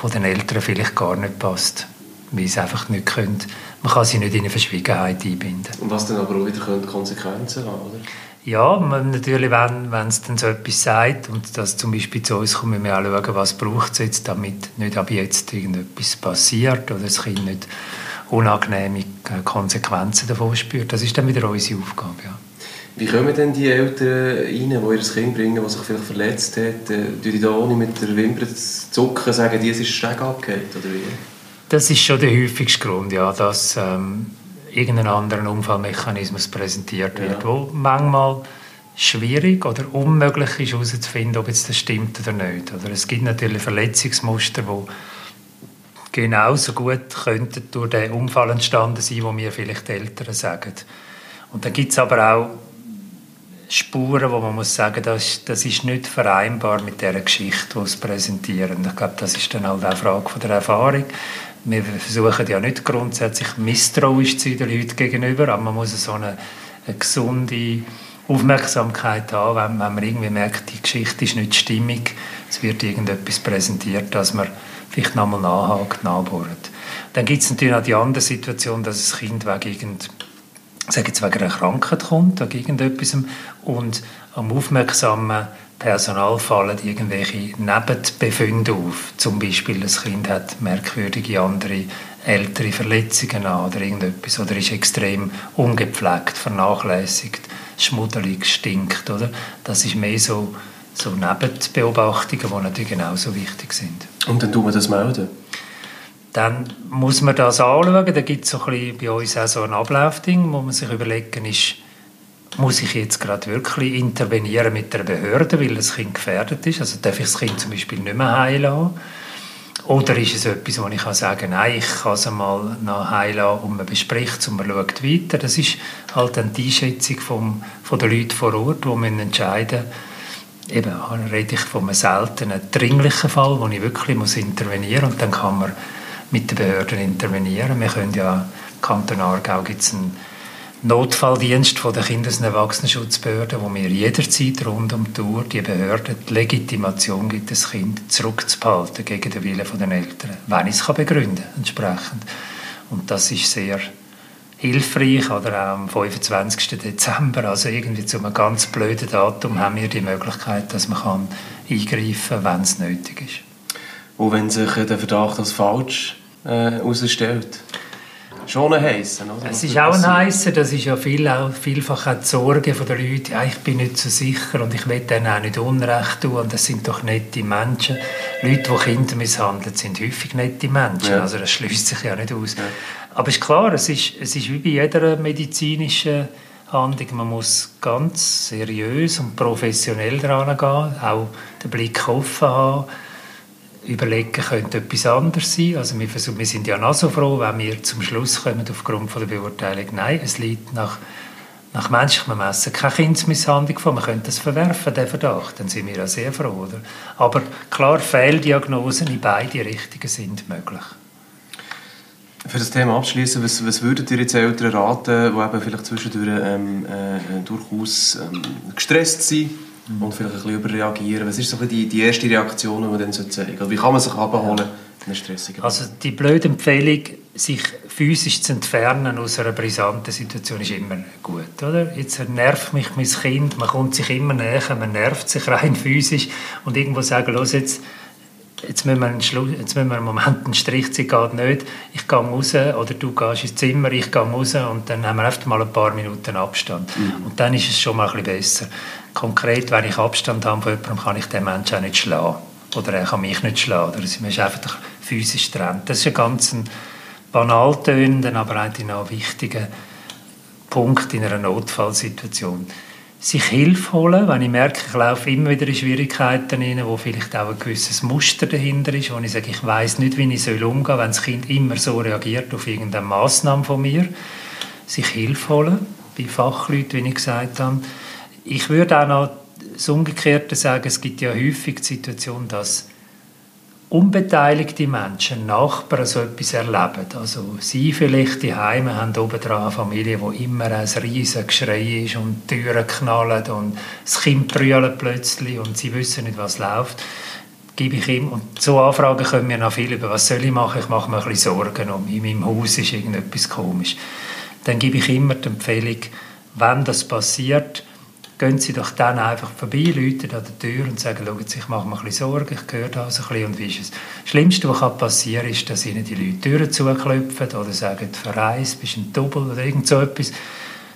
was den Eltern vielleicht gar nicht passt, weil sie einfach nicht können. Man kann sie nicht in eine Verschwiegenheit einbinden. Und was dann aber auch wieder Konsequenzen haben, oder? Ja, man, natürlich, wenn, wenn es dann so etwas sagt und das zum Beispiel zu uns kommt, müssen wir auch schauen, was braucht es jetzt, damit nicht ab jetzt irgendetwas passiert oder das Kind nicht unangenehme Konsequenzen davon spürt. Das ist dann wieder unsere Aufgabe, ja. Wie kommen denn die Eltern rein, die ihr Kind bringen, das sich vielleicht verletzt hat? Äh, die da ohne mit der Wimper zu zucken sagen, die ist Steg abgehängt, oder wie? Das ist schon der häufigste Grund, ja, dass ähm, irgendein anderer Unfallmechanismus präsentiert wird, ja. wo manchmal schwierig oder unmöglich ist herauszufinden, ob jetzt das stimmt oder nicht. Oder es gibt natürlich Verletzungsmuster, die genauso gut könnten durch den Unfall entstanden sein, wo mir vielleicht die Eltern sagen. Und dann gibt es aber auch Spuren, wo man muss sagen, das, das ist nicht vereinbar mit der Geschichte, die sie präsentieren. Ich glaube, das ist dann halt auch eine Frage von der Erfahrung. Wir versuchen ja nicht grundsätzlich misstrauisch zu sein den Leuten gegenüber, aber man muss so eine, eine gesunde Aufmerksamkeit haben, wenn, wenn man irgendwie merkt, die Geschichte ist nicht stimmig, es wird irgendetwas präsentiert, dass man vielleicht nochmal nachhakt, nachbohrt. Dann gibt es natürlich auch die andere Situation, dass das Kind wegen irgend sage jetzt wegen einer Krankheit kommt, wegen irgendetwas, und am aufmerksamen Personal fallen irgendwelche Nebenbefunde auf. Zum Beispiel, das Kind hat merkwürdige andere ältere Verletzungen an oder irgendetwas oder ist extrem ungepflegt, vernachlässigt, schmuddelig, stinkt. Oder? Das ist mehr so, so Nebenbeobachtungen, die natürlich genauso wichtig sind. Und dann tun wir das melden? Dann muss man das anschauen. Da gibt es so bei uns auch so ein Ablaufding, wo man sich überlegen ist, muss ich jetzt gerade wirklich intervenieren mit der Behörde, weil das Kind gefährdet ist? Also darf ich das Kind zum Beispiel nicht mehr heilen Oder ist es etwas, wo ich kann sagen nein, ich kann es einmal noch heilen und man bespricht es und man schaut weiter. Das ist halt dann die Einschätzung vom, von den Leuten vor Ort, wo man entscheiden eben rede ich von einem seltenen, dringlichen Fall, wo ich wirklich muss intervenieren muss und dann kann man mit den Behörden intervenieren. Wir können ja, im Kanton Aargau gibt es einen Notfalldienst von der Kindes- und Erwachsenenschutzbehörde, wo wir jederzeit rund um die Uhr die Behörde die Legitimation gibt, das Kind zurückzuhalten gegen den Willen der Eltern, wenn ich es begründen kann, entsprechend. Und das ist sehr hilfreich. Oder auch am 25. Dezember, also irgendwie zu einem ganz blöden Datum, haben wir die Möglichkeit, dass man eingreifen kann, wenn es nötig ist. Und wenn sich der Verdacht als falsch herausstellt. Äh, Schon ein heißer, oder? Es ist auch ein heißer, das ist ja viel, auch, vielfach auch die Sorge der Leute, ja, ich bin nicht so sicher und ich will denen auch nicht Unrecht tun und das sind doch nette Menschen. Leute, die Kinder misshandeln, sind häufig nette Menschen, ja. also das schließt sich ja nicht aus. Ja. Aber es ist klar, es ist, es ist wie bei jeder medizinischen Handlung, man muss ganz seriös und professionell daran gehen, auch den Blick offen haben, überlegen, könnte etwas anderes sein. Also wir, versuchen, wir sind ja noch so froh, wenn wir zum Schluss kommen, aufgrund von der Beurteilung, nein, es liegt nach, nach menschlichem Messen keine Kindsmisshandlung vor. Man könnte das verwerfen, den Verdacht. Dann sind wir ja sehr froh. Oder? Aber klar, Fehldiagnosen in beide Richtungen sind möglich. Für das Thema abschließen, was, was würdet ihr jetzt Eltern raten, die eben vielleicht zwischendurch ähm, äh, durchaus ähm, gestresst sind? Mhm. und vielleicht ein bisschen überreagieren. Was ist so die, die erste Reaktion, die man dann zeigen sollte? Wie kann man sich abholen in stressigen Also die blöde Empfehlung, sich physisch zu entfernen aus einer brisanten Situation, ist immer gut. Oder? Jetzt nervt mich mein Kind, man kommt sich immer näher, man nervt sich rein physisch und irgendwo sagen, los jetzt jetzt müssen wir einen, Schluss, jetzt müssen wir einen Moment einen Strich ziehen, geht nicht. Ich gehe raus oder du gehst ins Zimmer, ich gehe raus und dann haben wir einfach mal ein paar Minuten Abstand. Mhm. Und dann ist es schon mal ein bisschen besser. Konkret, wenn ich Abstand habe von jemandem, kann ich den Menschen auch nicht schlagen. Oder er kann mich nicht schlagen. Oder man ist einfach physisch trennt. Das ist ein ganz banal tönender, aber eigentlich noch wichtiger Punkt in einer Notfallsituation sich Hilfe holen, wenn ich merke, ich laufe immer wieder in Schwierigkeiten rein, wo vielleicht auch ein gewisses Muster dahinter ist, wo ich sage, ich weiß nicht, wie ich umgehen soll, wenn das Kind immer so reagiert auf irgendeine Massnahme von mir. Sich Hilfe holen, bei Fachleuten, wie ich gesagt habe. Ich würde auch noch das Umgekehrte sagen, es gibt ja häufig die Situation, dass unbeteiligte Menschen, Nachbarn so etwas erleben. Also sie vielleicht die Heime haben obendrauf eine Familie, wo immer ein riesiges Geschrei ist und die Türen knallen und das Kind brüllt plötzlich und sie wissen nicht, was läuft. Gebe ich ihm und so Anfragen können wir noch viel über was soll ich machen. Ich mache mir ein bisschen Sorgen um in meinem Haus ist irgendetwas komisch. Dann gebe ich immer die Empfehlung, wenn das passiert, gehen Sie doch dann einfach vorbei, läuten an der Tür und sagen, schauen Sie, ich mache mir ein bisschen Sorgen, ich höre da so ein bisschen und wie ist es. Das Schlimmste, was passieren kann, ist, dass Ihnen die Leute Türen zuklopfen oder sagen, verreist, bist ein Double oder irgend so etwas.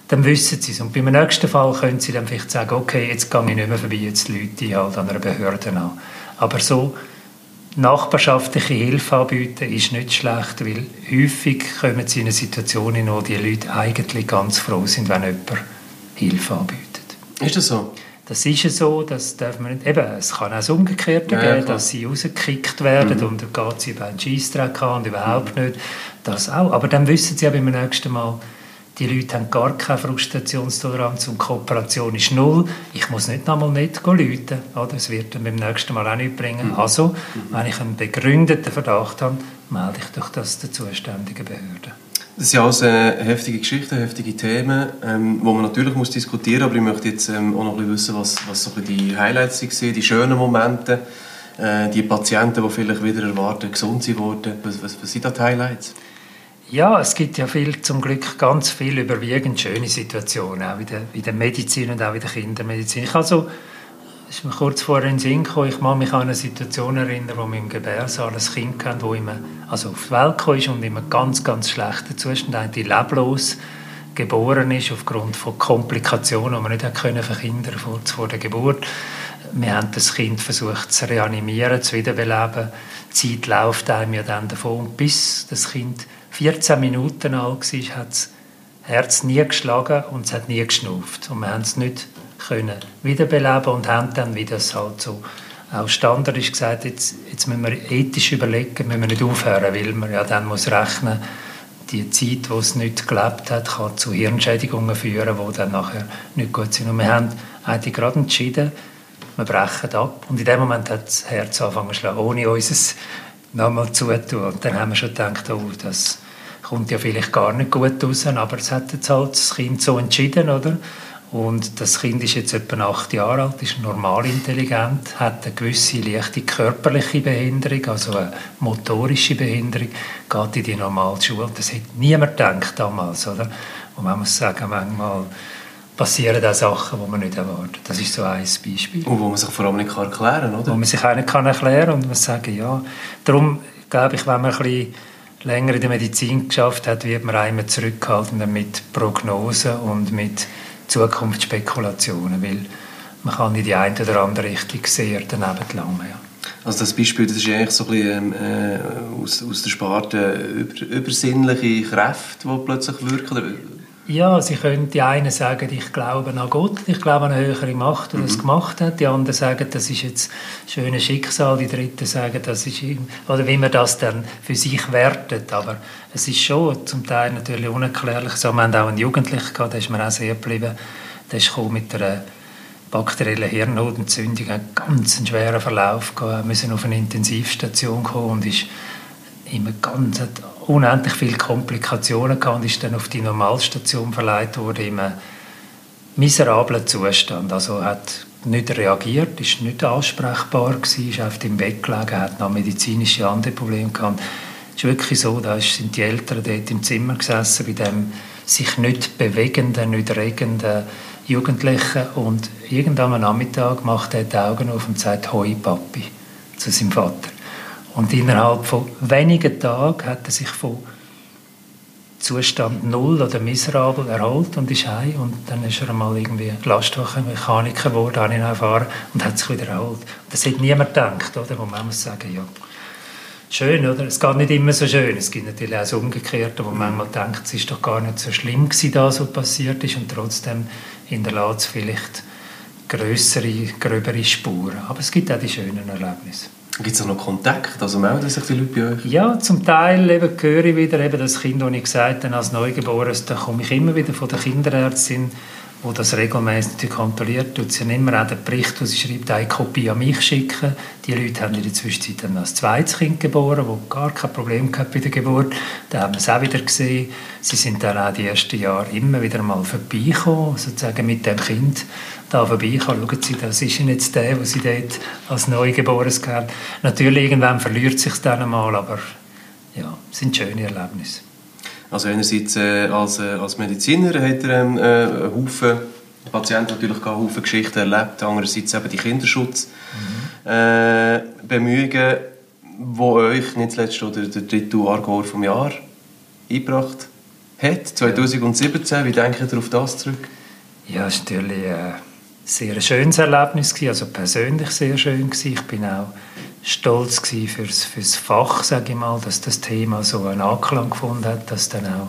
Dann wissen Sie es. Und beim nächsten Fall können Sie dann vielleicht sagen, okay, jetzt gehe ich nicht mehr vorbei, jetzt Leute halt an einer Behörde an. Aber so nachbarschaftliche Hilfe anbieten ist nicht schlecht, weil häufig kommen sie in eine Situation, in der die Leute eigentlich ganz froh sind, wenn jemand Hilfe anbietet. Ist das so? Das ist so, das darf man nicht. Eben, es kann auch das Umgekehrte ja, geben, dass sie rausgekickt werden mhm. und dann geht sie über einen Scheissdreck an und überhaupt mhm. nicht. Das auch. Aber dann wissen sie ja beim nächsten Mal, die Leute haben gar keine Frustrationstoleranz und Kooperation ist null. Ich muss nicht nochmal nicht läuten. Das wird dann beim nächsten Mal auch nicht bringen. Mhm. Also, mhm. wenn ich einen begründeten Verdacht habe, melde ich doch das der zuständigen Behörde. Das sind alles äh, heftige Geschichten, heftige Themen, ähm, wo man natürlich muss diskutieren muss. Aber ich möchte jetzt ähm, auch noch ein bisschen wissen, was, was so die Highlights waren, die schönen Momente, äh, die Patienten, die vielleicht wieder erwarten, gesund sind worden. Was, was, was sind da die Highlights? Ja, es gibt ja viel, zum Glück ganz viele überwiegend schöne Situationen, auch in der, in der Medizin und auch in der Kindermedizin. Ich also ist mir kurz vorher in den Sinn gekommen, ich kann mich an eine Situation erinnern, wo wir im Gebärsaal ein Kind hatten, das immer, also auf die Welt kam und in einem ganz, ganz schlechten Zustand, eigentlich leblos geboren ist, aufgrund von Komplikationen, die man nicht können verhindern vor, vor der Geburt. Wir haben das Kind versucht zu reanimieren, zu wiederbeleben. Die Zeit läuft einem ja dann davon, bis das Kind 14 Minuten alt war, hat das Herz nie geschlagen und es hat nie geschnauft. Und wir haben es nicht können wiederbeleben und haben dann, wie das halt so auch Standard ist, gesagt, jetzt, jetzt müssen wir ethisch überlegen, müssen wir nicht aufhören, weil man ja dann muss rechnen die Zeit, wo es nicht gelebt hat, kann zu Hirnschädigungen führen, die dann nachher nicht gut sind. Und wir haben eigentlich gerade entschieden, wir brechen ab. Und in dem Moment hat das Herz angefangen zu schlagen, ohne uns nochmal zutun. Und dann haben wir schon gedacht, oh, das kommt ja vielleicht gar nicht gut raus, aber es hat jetzt halt das Kind so entschieden, oder? Und das Kind ist jetzt etwa acht Jahre alt, ist normal intelligent, hat eine gewisse leichte körperliche Behinderung, also eine motorische Behinderung, geht in die normale Schule. Das hätte niemand gedacht damals, oder? Und man muss sagen, manchmal passieren auch Sachen, die man nicht erwartet. Das ist so ein Beispiel. Und wo man sich vor allem nicht erklären kann, oder? Wo man sich auch nicht erklären kann und man sagt, ja. Darum glaube ich, wenn man ein bisschen länger in der Medizin geschafft hat, wird man einmal zurückhaltender mit Prognosen und mit Zukunftsspekulationen, weil man kann in die eine oder andere Richtung sehr daneben gelangen. Ja. Also das Beispiel, das ist eigentlich so ein bisschen äh, aus, aus der Sparte über, übersinnliche Kräfte, die plötzlich wirken? Ja, sie können die einen sagen, ich glaube an Gott, ich glaube an eine höhere Macht, die mhm. das gemacht hat. Die anderen sagen, das ist jetzt ein schönes Schicksal. Die Dritten sagen, das ist oder wie man das dann für sich wertet. Aber es ist schon zum Teil natürlich unerklärlich. So, wir haben auch einen Jugendlichen gehabt, der ist mir auch sehr geblieben. Der ist mit einer bakteriellen Hirnhodentzündung, einen ganz schweren Verlauf gehabt. Müssen auf eine Intensivstation kommen und ist immer ganz unendlich viele Komplikationen gehabt und ist dann auf die Normalstation verleiht worden in einem miserablen Zustand. Also hat nicht reagiert, ist nicht ansprechbar gewesen, ist auf dem Bett gelegen, hat noch medizinische andere Probleme gehabt. Es ist wirklich so, da sind die Eltern dort im Zimmer gesessen, bei dem sich nicht bewegenden, nicht regenden Jugendlichen und irgendwann am Nachmittag macht er die Augen auf und sagt «Hoi, Papi» zu seinem Vater. Und innerhalb von wenigen Tagen hat er sich von Zustand null oder miserabel erholt und ist heim. Und dann ist er einmal irgendwie Lastwagenmechaniker geworden, habe ich erfahren, und hat sich wieder erholt. Das hätte niemand gedacht, oder? Wo man muss sagen, ja, schön, oder? Es geht nicht immer so schön. Es gibt natürlich auch das Umgekehrte, wo man manchmal denkt, es ist doch gar nicht so schlimm gewesen, da so passiert ist und trotzdem hinterlässt es vielleicht größere, gröbere Spuren. Aber es gibt auch die schönen Erlebnisse. Gibt es auch noch Kontakt? Also melden sich die Leute bei euch? Ja, zum Teil eben höre ich wieder eben das Kind, das ich gesagt habe, als Neugeborenes, da komme ich immer wieder von der Kinderärztin, wo das regelmäßig kontrolliert, tut sie immer auch den Bericht, den sie schreibt, eine Kopie an mich schicken. Die Leute haben in der Zwischenzeit dann ein zweites Kind geboren, das gar kein Problem gehabt bei der Geburt. Da haben wir es auch wieder gesehen. Sie sind dann auch die ersten Jahre immer wieder mal vorbeigekommen, sozusagen mit dem Kind da vorbeikommen. Schauen Sie, das ist jetzt der, den Sie dort als Neugeborenes kennen. Natürlich, irgendwann verliert sich dann einmal, aber ja, es sind schöne Erlebnisse. Also einerseits äh, als, äh, als Mediziner hat er ähm, äh, einen Haufen Der Patient natürlich auch viele Geschichten erlebt, andererseits eben die Kinderschutz. Mhm. Äh, Bemühungen, die euch nicht zuletzt der, der dritte Aargauer vom Jahr eingebracht hat, 2017. Wie denkt ihr auf das zurück? Ja, es war natürlich ein sehr schönes Erlebnis, also persönlich sehr schön. Ich bin auch stolz für das Fach, sage ich mal, dass das Thema so einen Anklang gefunden hat, dass dann auch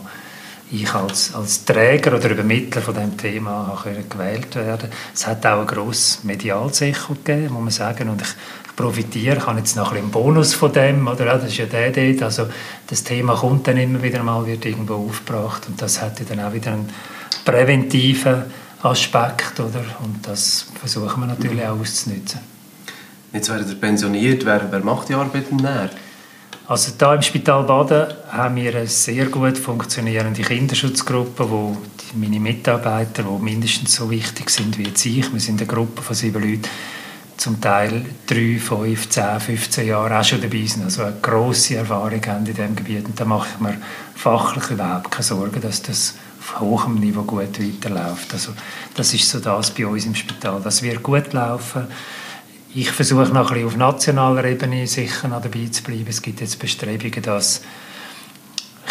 ich als, als Träger oder Übermittler von dem Thema gewählt werden Es hat auch ein grosses Medialsecho gegeben, muss man sagen, und ich, ich profitiere, ich habe jetzt noch ein Bonus von dem, oder? das ist ja der dort, also das Thema kommt dann immer wieder mal, wird irgendwo aufgebracht und das hat dann auch wieder einen präventiven Aspekt, oder? und das versuchen wir natürlich auch auszunutzen. Jetzt werdet ihr pensioniert, wer, wer macht die Arbeit näher? Also da im Spital Baden haben wir eine sehr gut funktionierende Kinderschutzgruppe, wo meine Mitarbeiter, die mindestens so wichtig sind wie jetzt ich, wir sind eine Gruppe von sieben Leuten, zum Teil drei, fünf, zehn, 15 Jahre auch schon dabei sind, also eine grosse Erfahrung haben in diesem Gebiet. Und da mache ich mir fachlich überhaupt keine Sorgen, dass das auf hohem Niveau gut weiterläuft. Also das ist so das bei uns im Spital. Das wird gut laufen ich versuche noch ein bisschen auf nationaler Ebene sicher noch dabei zu bleiben. Es gibt jetzt Bestrebungen, dass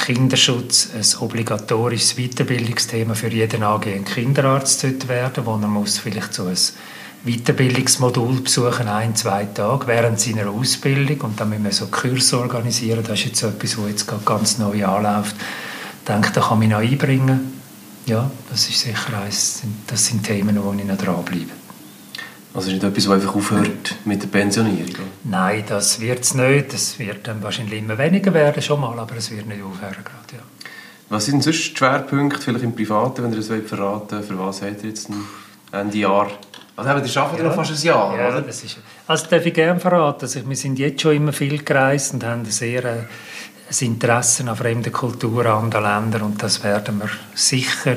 Kinderschutz ein obligatorisches Weiterbildungsthema für jeden angehenden Kinderarzt werden wo er muss vielleicht so ein Weiterbildungsmodul besuchen, ein, zwei Tage während seiner Ausbildung und dann müssen wir so Kurse organisieren. Das ist jetzt etwas, was jetzt gerade ganz neu anläuft. Ich denke, da kann ich noch einbringen. Ja, das ist sicher eins, das sind Themen, wo ich noch dranbleibe. Also ist nicht etwas, das einfach aufhört mit der Pensionierung? Nein, das wird es nicht. Das wird dann wahrscheinlich immer weniger werden, schon mal, aber es wird nicht aufhören. Gerade, ja. Was sind sonst die Schwerpunkte, vielleicht im Privaten, wenn ihr das verraten wollt? Für was habt ihr jetzt ein Ende Jahr? Also eben, ihr arbeitet ja. noch fast ein Jahr, ja, oder? Das ist, also darf ich gerne verraten. Also, wir sind jetzt schon immer viel gereist und haben sehr äh, ein Interesse an fremden Kulturen, anderen Ländern und das werden wir sicher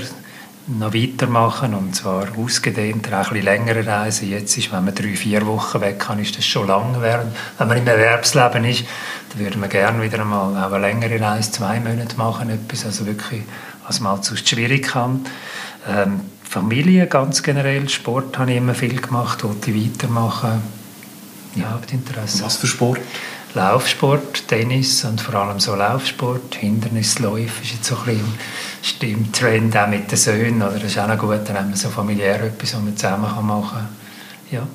noch weitermachen und zwar ausgedehnt, auch ein längere Reisen. Jetzt ist, wenn man drei, vier Wochen weg kann, ist das schon lang. Wenn man im Erwerbsleben ist, dann würden wir gerne wieder einmal auch eine längere Reise, zwei Monate machen, etwas, also wirklich, was man halt sonst schwierig kann. Ähm, Familie ganz generell, Sport habe ich immer viel gemacht, wollte ich weitermachen. Ja, habe Interesse. Was für Sport? Laufsport, Tennis und vor allem so Laufsport, Hindernisläufe ist jetzt so ein bisschen im Trend auch mit den Söhnen, oder? das ist auch noch gut, dann haben wir so familiär etwas, was man zusammen machen kann. Ja.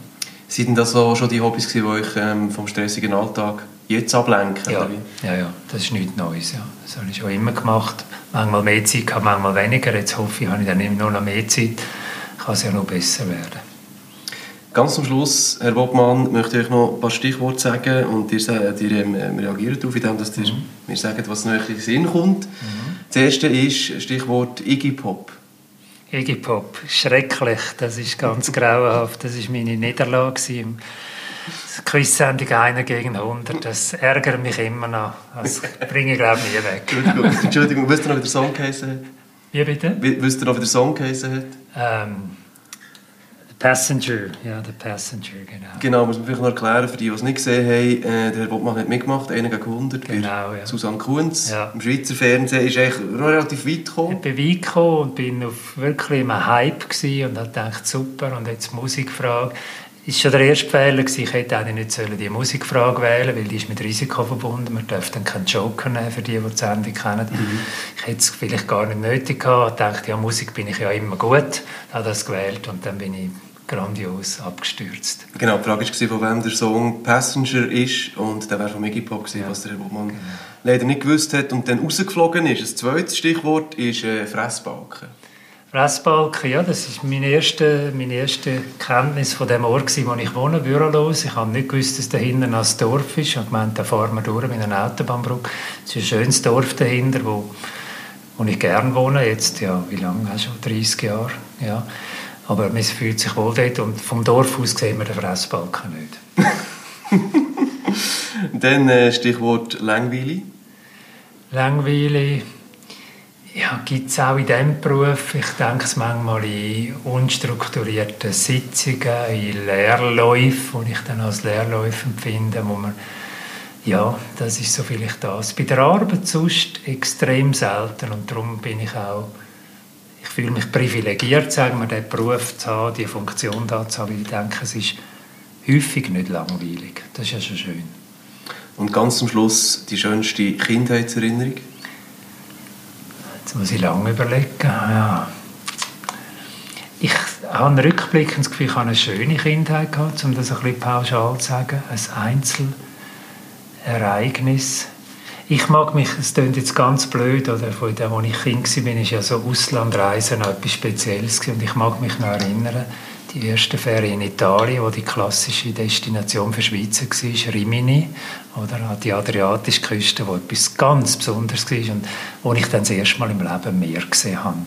Sind das so schon die Hobbys, die euch ähm, vom stressigen Alltag jetzt ablenken? Ja, ja, ja, das ist nichts Neues. Ja. Das habe ich schon immer gemacht. Manchmal mehr Zeit, manchmal weniger. Jetzt hoffe ich, habe ich dann nur noch mehr Zeit. Kann es ja noch besser werden. Ganz zum Schluss, Herr Bobmann, möchte ich euch noch ein paar Stichworte sagen und ihr, ihr ähm, reagiert darauf, indem ihr mhm. mir sagt, was euch in den Sinn kommt. Mhm. Das erste ist Stichwort Iggy Pop. Iggy Pop, schrecklich, das ist ganz grauenhaft. Das war meine Niederlage im Quiz-Sendung 1 gegen 100. Das ärgert mich immer noch. Das bringe ich, glaube ich, nie weg. Entschuldigung, Entschuldigung, wisst ihr noch, wie der Song geheißen hat? Wie bitte? Wisst ihr noch, wie der Song geheißen hat? Ähm, Passenger, ja, der Passenger, genau. Genau, muss man vielleicht noch erklären, für die, die es nicht gesehen haben, äh, der Herr Bottmann hat mitgemacht, 1 gegen 100 genau, ja. Susanne Kunz. Ja. Im Schweizer Fernsehen ist eigentlich relativ weit gekommen. Ich bin weit gekommen und bin auf wirklich einem Hype gewesen und habe gedacht, super, und jetzt Musikfrage. Es war schon der erste Fehler, ich hätte eigentlich nicht die Musikfrage wählen weil die ist mit Risiko verbunden. Man darf dann keinen Joker nehmen, für die, die die Sendung kennen. Mhm. Ich hätte es vielleicht gar nicht nötig gehabt. Ich dachte, ja, Musik bin ich ja immer gut. Ich habe das gewählt und dann bin ich grandios abgestürzt. Genau, die Frage war, von wem der Song Passenger ist und der wäre von Iggy Pop gewesen, ja. was der Herr Bobmann genau. leider nicht gewusst hat und dann rausgeflogen ist. Das zweite Stichwort ist äh, Fressbalken. Fressbalken, ja, das ist meine erste, meine erste Kenntnis von dem Ort, wo ich wohne, Bürolos. Ich habe nicht gewusst, dass dahinter ein Dorf ist. Ich habe gemeint, da fahren wir durch mit einer Autobahnbrücke. Es ist ein schönes Dorf dahinter, wo, wo ich gerne wohne. Jetzt, ja, wie lange? Schon 30 Jahre. Ja. Aber man fühlt sich wohl dort und vom Dorf aus sehen wir den Fressbalken nicht. Dann äh, Stichwort Langweile. Langweile ja, gibt es auch in diesem Beruf. Ich denke es manchmal in unstrukturierten Sitzungen, in Lehrläufen, die ich dann als Lehrläufe empfinde, wo man ja, das ist so vielleicht das. Bei der Arbeit sonst extrem selten und darum bin ich auch ich fühle mich privilegiert, sagen wir, diesen Beruf zu haben, diese Funktion da zu haben, weil ich denke, es ist häufig nicht langweilig. Das ist ja schon schön. Und ganz zum Schluss die schönste Kindheitserinnerung? Jetzt muss ich lange überlegen. Ja. Ich habe rückblickend das Gefühl, ich habe eine schöne Kindheit gehabt, um das ein bisschen pauschal zu sagen. Ein Einzelereignis. Ich mag mich, es klingt jetzt ganz blöd, oder von dem, als ich Kind war, ist ja so Auslandreisen noch etwas Spezielles gewesen. und ich mag mich noch erinnern, die erste Ferien in Italien, wo die klassische Destination für Schweizer war, Rimini, oder die adriatische Küste, wo etwas ganz Besonderes war und wo ich dann das erste Mal im Leben Meer gesehen habe.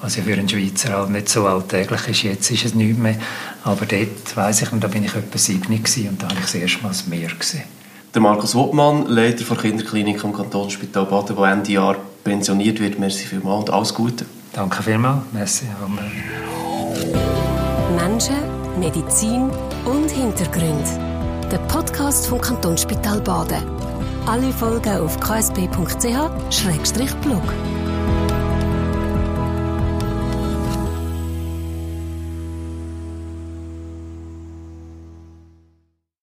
Was ja für einen Schweizer halt nicht so alltäglich ist. Jetzt ist es nicht mehr. Aber dort, weiss ich, da bin ich etwa sieben und da habe ich das erste Mal das Meer gesehen. Der Markus Wottmann, Leiter der Kinderklinik am Kantonsspital Baden, der Ende Jahr pensioniert wird. Merci vielmals und alles Gute. Danke vielmals. Merci. Menschen, Medizin und Hintergründe. Der Podcast vom Kantonsspital Baden. Alle Folgen auf ksp.ch-blog.